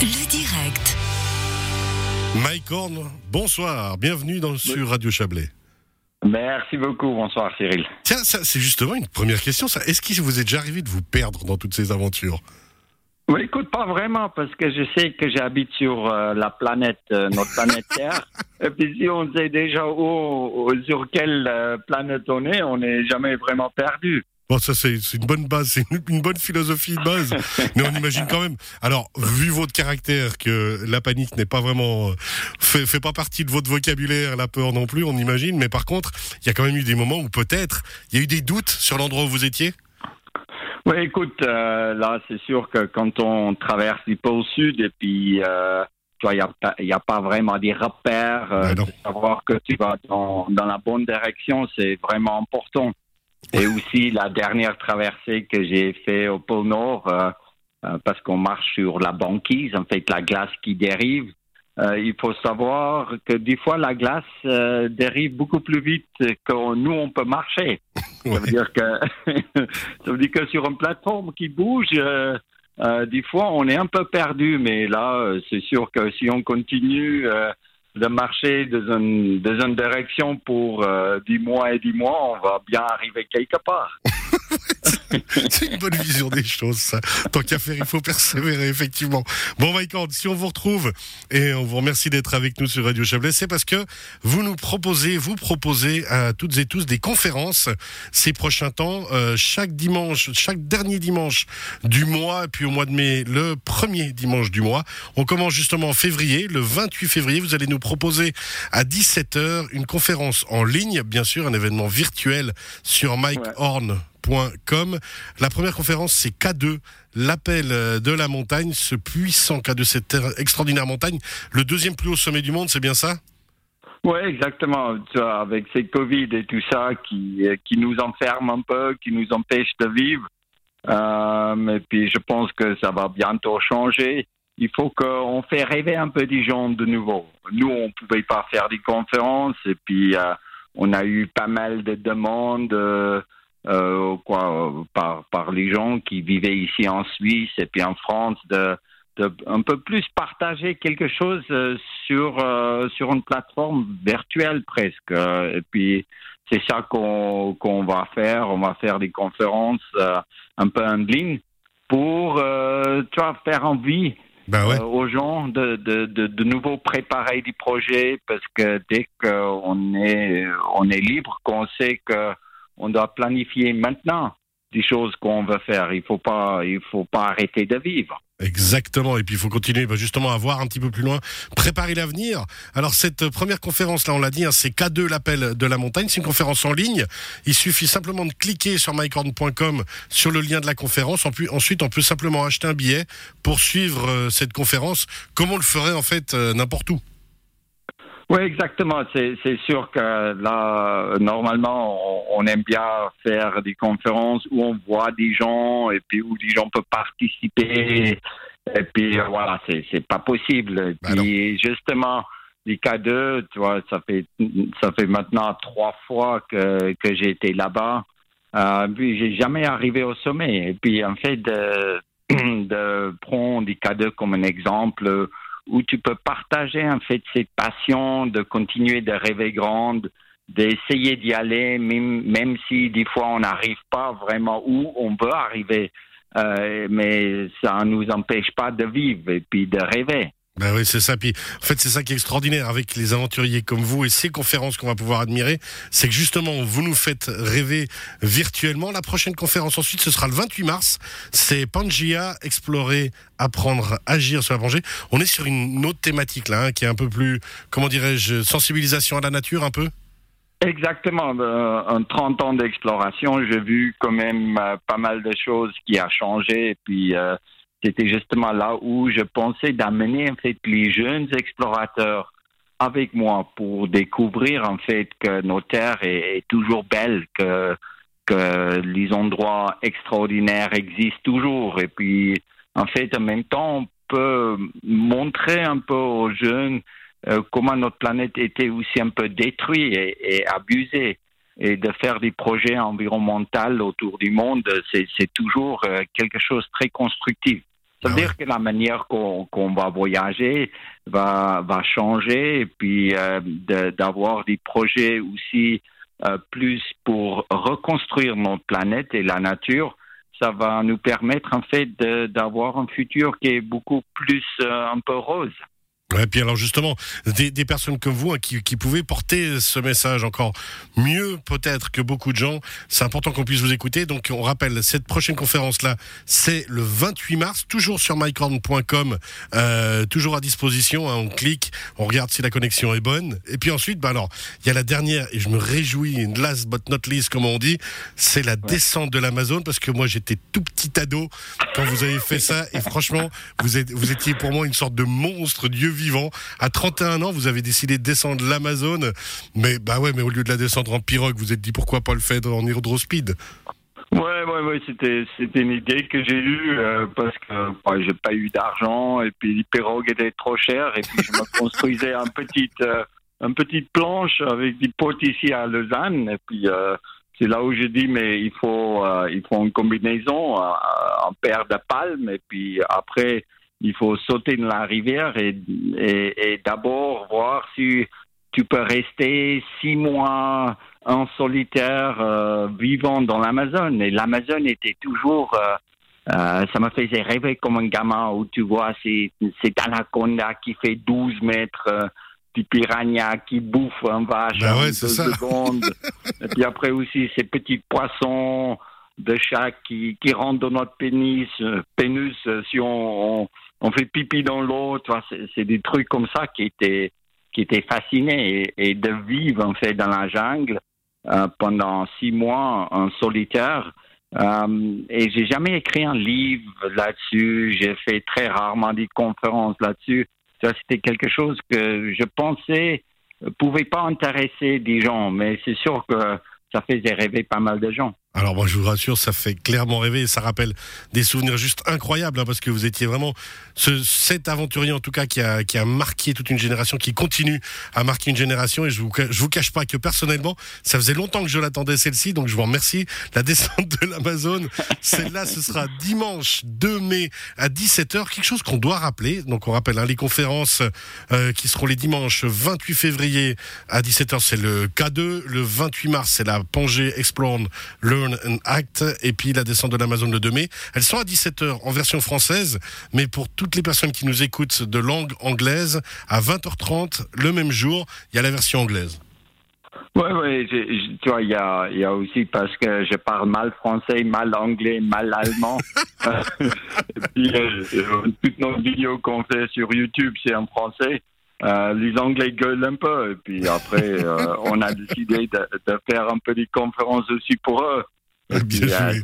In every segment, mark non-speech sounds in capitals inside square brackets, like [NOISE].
Le direct. Mike Horn, bonsoir, bienvenue dans, sur Radio Chablais. Merci beaucoup, bonsoir Cyril. Tiens, ça, c'est justement une première question. Ça. Est-ce qu'il vous est déjà arrivé de vous perdre dans toutes ces aventures? Oui, écoute, pas vraiment, parce que je sais que j'habite sur euh, la planète, euh, notre planète [LAUGHS] Terre. Et puis si on sait déjà où, où- sur quelle euh, planète on est, on n'est jamais vraiment perdu. Bon, ça c'est une bonne base, c'est une, une bonne philosophie de base. [LAUGHS] Mais on imagine quand même. Alors, vu votre caractère, que la panique n'est pas vraiment euh, fait, fait pas partie de votre vocabulaire, la peur non plus, on imagine. Mais par contre, il y a quand même eu des moments où peut-être il y a eu des doutes sur l'endroit où vous étiez? Oui, écoute, euh, là, c'est sûr que quand on traverse du pôle sud et puis, euh, tu vois, il n'y a, pas- a vraiment des repères, euh, de savoir que tu vas dans, dans la bonne direction, c'est vraiment important. Et aussi, la dernière traversée que j'ai fait au pôle Nord, euh, euh, parce qu'on marche sur la banquise, en fait, la glace qui dérive, euh, il faut savoir que des fois, la glace euh, dérive beaucoup plus vite que nous, on peut marcher. [LAUGHS] Ça veut dire que [LAUGHS] ça veut dire que sur une plateforme qui bouge, des fois on est un peu perdu, mais là c'est sûr que si on continue de marcher dans une, dans une direction pour euh, 10 mois et 10 mois, on va bien arriver quelque part. [LAUGHS] C'est une bonne vision des choses, ça. Tant qu'à faire, il faut persévérer, effectivement. Bon, Horn, si on vous retrouve, et on vous remercie d'être avec nous sur Radio Chablais, c'est parce que vous nous proposez, vous proposez à toutes et tous des conférences ces prochains temps, euh, chaque dimanche, chaque dernier dimanche du mois, et puis au mois de mai, le premier dimanche du mois. On commence justement en février, le 28 février, vous allez nous proposer à 17h une conférence en ligne, bien sûr, un événement virtuel sur mikehorn.com. La première conférence, c'est K2, l'appel euh, de la montagne, ce puissant K2, cette extraordinaire montagne, le deuxième plus haut sommet du monde, c'est bien ça? Oui, exactement. Avec ces Covid et tout ça qui, euh, qui nous enferme un peu, qui nous empêche de vivre. Euh, et puis je pense que ça va bientôt changer. Il faut qu'on fait rêver un peu des gens de nouveau. Nous, on pouvait pas faire des conférences et puis euh, on a eu pas mal de demandes euh, euh, quoi, euh, par, par les gens qui vivaient ici en Suisse et puis en France de, de un peu plus partager quelque chose euh, sur euh, sur une plateforme virtuelle presque. Et puis c'est ça qu'on qu'on va faire. On va faire des conférences un peu en ligne pour euh, tu vois faire envie Ben ouais. euh, aux gens de, de, de, de nouveau préparer des projets parce que dès qu'on est on est libre, qu'on sait que on doit planifier maintenant des choses qu'on veut faire. Il faut pas il faut pas arrêter de vivre. Exactement, et puis il faut continuer bah, justement à voir un petit peu plus loin, préparer l'avenir. Alors cette euh, première conférence, là on l'a dit, hein, c'est K2 l'appel de la montagne, c'est une conférence en ligne. Il suffit simplement de cliquer sur mycorn.com sur le lien de la conférence. Ensuite, on peut simplement acheter un billet pour suivre euh, cette conférence, comme on le ferait en fait euh, n'importe où. Oui, exactement. C'est, sûr que là, normalement, on, on aime bien faire des conférences où on voit des gens et puis où des gens peuvent participer. Et puis euh, voilà, c'est, pas possible. Et Bah puis justement, les K2, tu vois, ça fait ça fait maintenant trois fois que que j'ai été là-bas. Euh, puis j'ai jamais arrivé au sommet. Et puis en fait, de, [CLEARS THROAT] de prendre des K2 comme un exemple où tu peux partager en fait cette passion de continuer de rêver grande, d'essayer d'y aller, même, si des fois on n'arrive pas vraiment où on veut arriver. Euh, mais ça ne nous empêche pas de vivre et puis de rêver. Ben oui, c'est ça. Puis, en fait, c'est ça qui est extraordinaire avec les aventuriers comme vous et ces conférences qu'on va pouvoir admirer. C'est que justement, vous nous faites rêver virtuellement. La prochaine conférence ensuite, ce sera le 28 mars. C'est Pangea, explorer, apprendre, agir sur la Pangée. On est sur une autre thématique là, hein, qui est un peu plus, comment dirais-je, sensibilisation à la nature un peu? Exactement. Euh, en 30 ans d'exploration, j'ai vu quand même euh, pas mal de choses qui a changé. Puis, euh, c'était justement là où je pensais d'amener en fait les jeunes explorateurs avec moi pour découvrir en fait que nos terres est, toujours belle, que que les endroits extraordinaires existent toujours. Et puis, en fait, en même temps, on peut montrer un peu aux jeunes euh, comment notre planète était aussi un peu détruite et, et abusée. Et de faire des projets environnementaux autour du monde, c'est c'est toujours euh, quelque chose de très constructif. Ça veut Ah dire que la manière qu'on va voyager va, va changer et puis euh, de- d'avoir des projets aussi euh, plus pour reconstruire notre planète et la nature. Ça va nous permettre en fait d'avoir un futur qui est beaucoup plus euh, un peu rose. Ouais, puis alors justement, des, des personnes comme vous hein, qui, qui pouvaient porter ce message encore mieux peut-être que beaucoup de gens, c'est important qu'on puisse vous écouter. Donc on rappelle, cette prochaine conférence-là, c'est le 28 mars, toujours sur mycorn.com, euh, toujours à disposition. hein, on clique, on regarde si la connexion est bonne. Et puis ensuite, bah alors, il y a la dernière, et je me réjouis, last but not least, comme on dit, c'est la descente de l'Amazon, parce que moi j'étais tout petit ado quand vous avez fait ça, et franchement, vous, êtes, vous étiez pour moi une sorte de monstre, Dieu vivant. À 31 ans, vous avez décidé de descendre l'Amazon, mais bah ouais, mais au lieu de la descendre en pirogue, vous êtes dit pourquoi pas le faire en hydrospeed? Ouais, ouais, ouais, c'était, c'était une idée que j'ai eue euh, parce que ouais, j'ai pas eu d'argent et puis les pirogues étaient trop chères et puis je me [LAUGHS] construisais un petit, euh, une petite planche avec des potes ici à Lausanne et puis euh, c'est là où j'ai dit mais il faut, il faut une combinaison, un, un paire de palmes et puis après il faut sauter dans la rivière et, et, et d'abord voir si tu peux rester six mois en solitaire euh, vivant dans l'Amazon. Et l'Amazon était toujours, euh, euh, ça me faisait rêver comme un gamin où tu vois c'est anaconda qui fait 12 mètres, des piranhas qui bouffent un vache en ouais, deux secondes. [LAUGHS] Et puis après aussi ces petits poissons de chat qui, qui rentrent dans notre pénis, pénus si on, on, on fait pipi dans l'eau. C'est des trucs comme ça qui étaient qui étaient fascinés et, et de vivre en fait dans la jungle euh, pendant six mois en solitaire. Euh, et j'ai jamais écrit un livre là-dessus. J'ai fait très rarement des conférences là-dessus. Ça, c'était quelque chose que je pensais pouvait pas intéresser des gens, mais c'est sûr que ça faisait rêver pas mal de gens. Alors moi je vous rassure, ça fait clairement rêver et ça rappelle des souvenirs juste incroyables hein, parce que vous étiez vraiment ce, cet aventurier en tout cas qui a, qui a marqué toute une génération, qui continue à marquer une génération. Et je vous, je vous cache pas que personnellement ça faisait longtemps que je l'attendais celle-ci. Donc je vous remercie. La descente de l'Amazon, celle-là ce sera dimanche 2 mai à 17h, quelque chose qu'on doit rappeler. Donc on rappelle hein, les conférences euh, qui seront les dimanches 28 février à 17h c'est le K2, le 28 mars c'est la Pongée Explore Learn and Act et puis la descente de l'Amazon le 2 mai. Elles sont à 17h en version française, mais pour toutes les personnes qui nous écoutent de langue anglaise, à 20h30 le même jour, il y a la version anglaise. J'ai- j'ai- tu vois, il y a, il y a aussi parce que je parle mal français, mal anglais, mal allemand. [LAUGHS] Et puis, euh, euh, toutes nos vidéos qu'on fait sur YouTube, c'est en français. Euh, les Anglais gueulent un peu. Et puis après, euh, on a décidé de, de faire un peu des conférences aussi pour eux. Euh,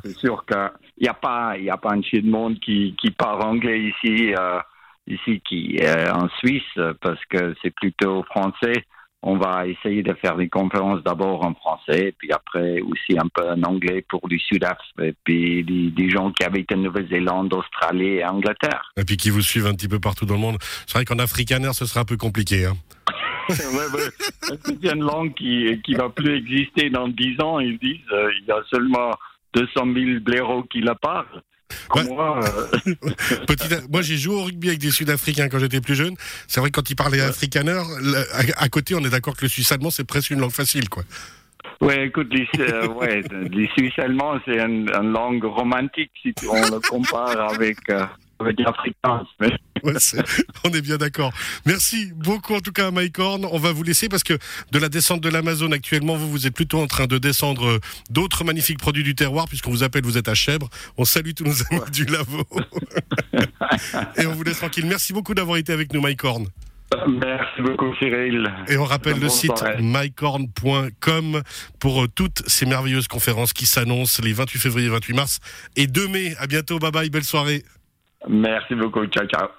c'est sûr qu'il n'y a pas, il y a pas un chien de monde qui, qui parle anglais ici, euh, ici qui euh, en Suisse, parce que c'est plutôt français. On va essayer de faire des conférences d'abord en français, puis après aussi un peu en anglais pour du Sud-Af, et puis des, des gens qui habitent en Nouvelle-Zélande, Australie et Angleterre. Et puis qui vous suivent un petit peu partout dans le monde. C'est vrai qu'en afrikaner, ce sera un peu compliqué. Hein. [LAUGHS] ouais, ouais. Une langue qui qui va plus exister dans 10 ans Ils disent euh, il y a seulement 200 000 blaireaux qui la parlent. Ouais. moi, euh, [LAUGHS] Petit- moi, j'ai joué au rugby avec des Sud-Africains quand j'étais plus jeune. C'est vrai que quand ils parlaient afrikaner, le- à, à côté, on est d'accord que le suisse allemand, c'est presque une langue facile, quoi. ouais, écoute, les, euh, ouais, [LAUGHS] les Suisses allemands, c'est une, une langue romantique si on le compare avec, euh, avec l'africain. [LAUGHS] Ouais, on est bien d'accord. Merci beaucoup en tout cas à Mike Horn. On va vous laisser parce que de la descente de l'Amazon actuellement, vous, vous êtes plutôt en train de descendre euh, d'autres magnifiques produits du terroir puisqu'on vous appelle, vous êtes à Chèvre. On salue tous nos amis du Lavo. [LAUGHS] Et on vous laisse tranquille. Merci beaucoup d'avoir été avec nous, Mike Horn. Merci beaucoup, Cyril. Et on rappelle le site mycorn.com pour euh, toutes ces merveilleuses conférences qui s'annoncent les 28 février et 28 mars et 2 mai. À bientôt. Bye bye. Belle soirée. Merci beaucoup. Ciao, ciao.